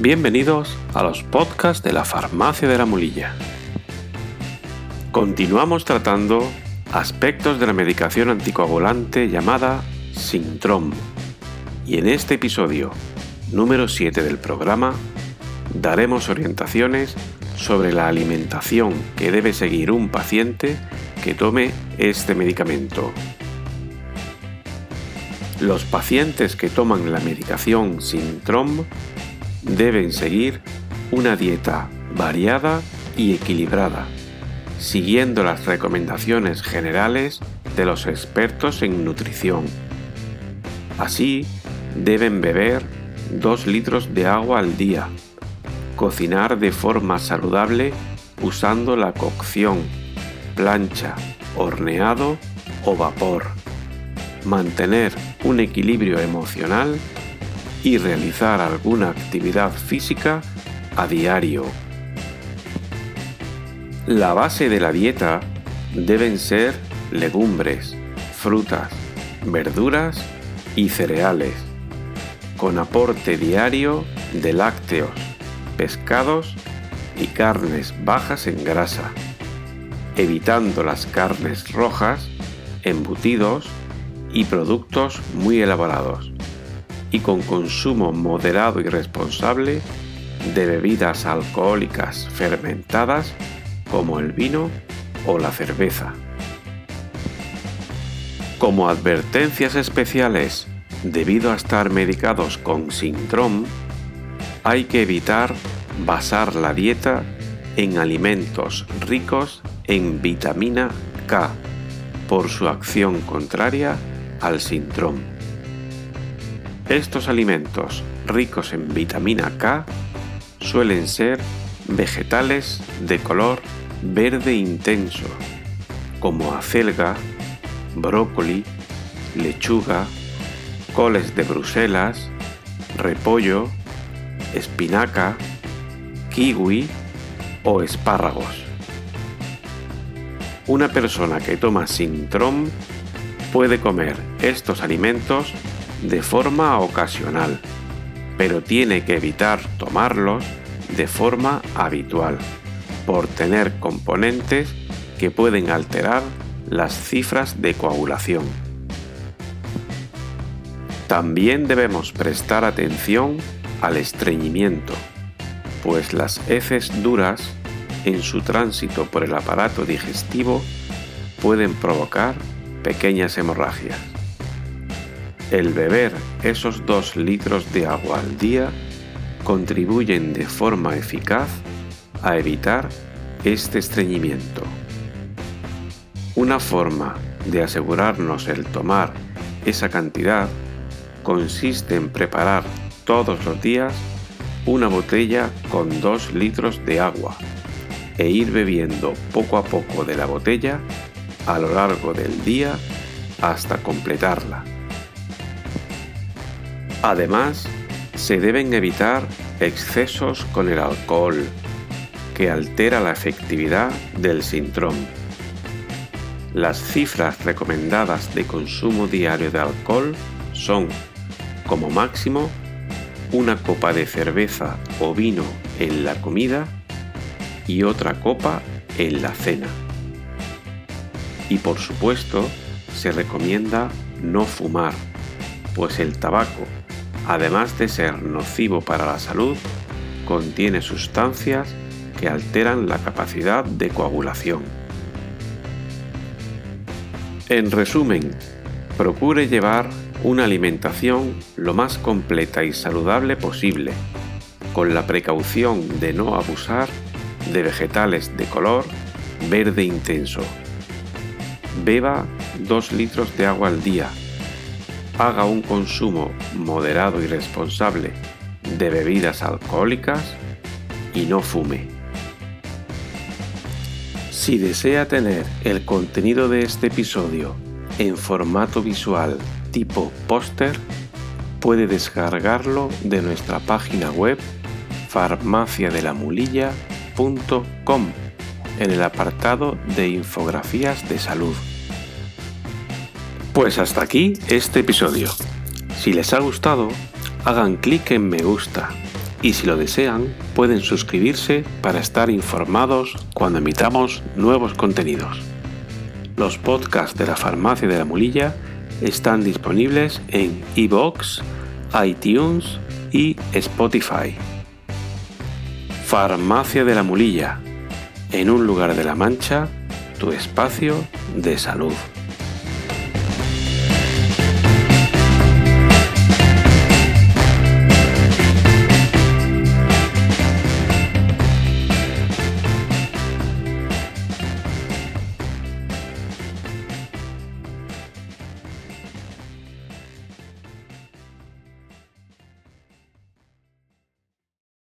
Bienvenidos a los podcasts de la Farmacia de la Mulilla. Continuamos tratando aspectos de la medicación anticoagulante llamada Sintrom. Y en este episodio, número 7 del programa, daremos orientaciones sobre la alimentación que debe seguir un paciente que tome este medicamento. Los pacientes que toman la medicación Sintrom deben seguir una dieta variada y equilibrada, siguiendo las recomendaciones generales de los expertos en nutrición. Así, deben beber 2 litros de agua al día, cocinar de forma saludable usando la cocción, plancha, horneado o vapor, mantener un equilibrio emocional y realizar alguna actividad física a diario. La base de la dieta deben ser legumbres, frutas, verduras y cereales, con aporte diario de lácteos, pescados y carnes bajas en grasa, evitando las carnes rojas, embutidos y productos muy elaborados y con consumo moderado y responsable de bebidas alcohólicas fermentadas como el vino o la cerveza. Como advertencias especiales, debido a estar medicados con síndrome, hay que evitar basar la dieta en alimentos ricos en vitamina K por su acción contraria al síndrome. Estos alimentos ricos en vitamina K suelen ser vegetales de color verde intenso, como acelga, brócoli, lechuga, coles de Bruselas, repollo, espinaca, kiwi o espárragos. Una persona que toma Sintrom puede comer estos alimentos de forma ocasional, pero tiene que evitar tomarlos de forma habitual, por tener componentes que pueden alterar las cifras de coagulación. También debemos prestar atención al estreñimiento, pues las heces duras en su tránsito por el aparato digestivo pueden provocar pequeñas hemorragias. El beber esos dos litros de agua al día contribuyen de forma eficaz a evitar este estreñimiento. Una forma de asegurarnos el tomar esa cantidad consiste en preparar todos los días una botella con dos litros de agua e ir bebiendo poco a poco de la botella a lo largo del día hasta completarla. Además, se deben evitar excesos con el alcohol, que altera la efectividad del sintrón. Las cifras recomendadas de consumo diario de alcohol son, como máximo, una copa de cerveza o vino en la comida y otra copa en la cena. Y por supuesto, se recomienda no fumar, pues el tabaco además de ser nocivo para la salud, contiene sustancias que alteran la capacidad de coagulación. En resumen, procure llevar una alimentación lo más completa y saludable posible, con la precaución de no abusar de vegetales de color verde intenso. Beba 2 litros de agua al día haga un consumo moderado y responsable de bebidas alcohólicas y no fume. Si desea tener el contenido de este episodio en formato visual tipo póster, puede descargarlo de nuestra página web farmaciadelamulilla.com en el apartado de infografías de salud. Pues hasta aquí este episodio. Si les ha gustado, hagan clic en me gusta y si lo desean pueden suscribirse para estar informados cuando emitamos nuevos contenidos. Los podcasts de la Farmacia de la Mulilla están disponibles en iVoox, iTunes y Spotify. Farmacia de la Mulilla, en un lugar de la Mancha, tu espacio de salud.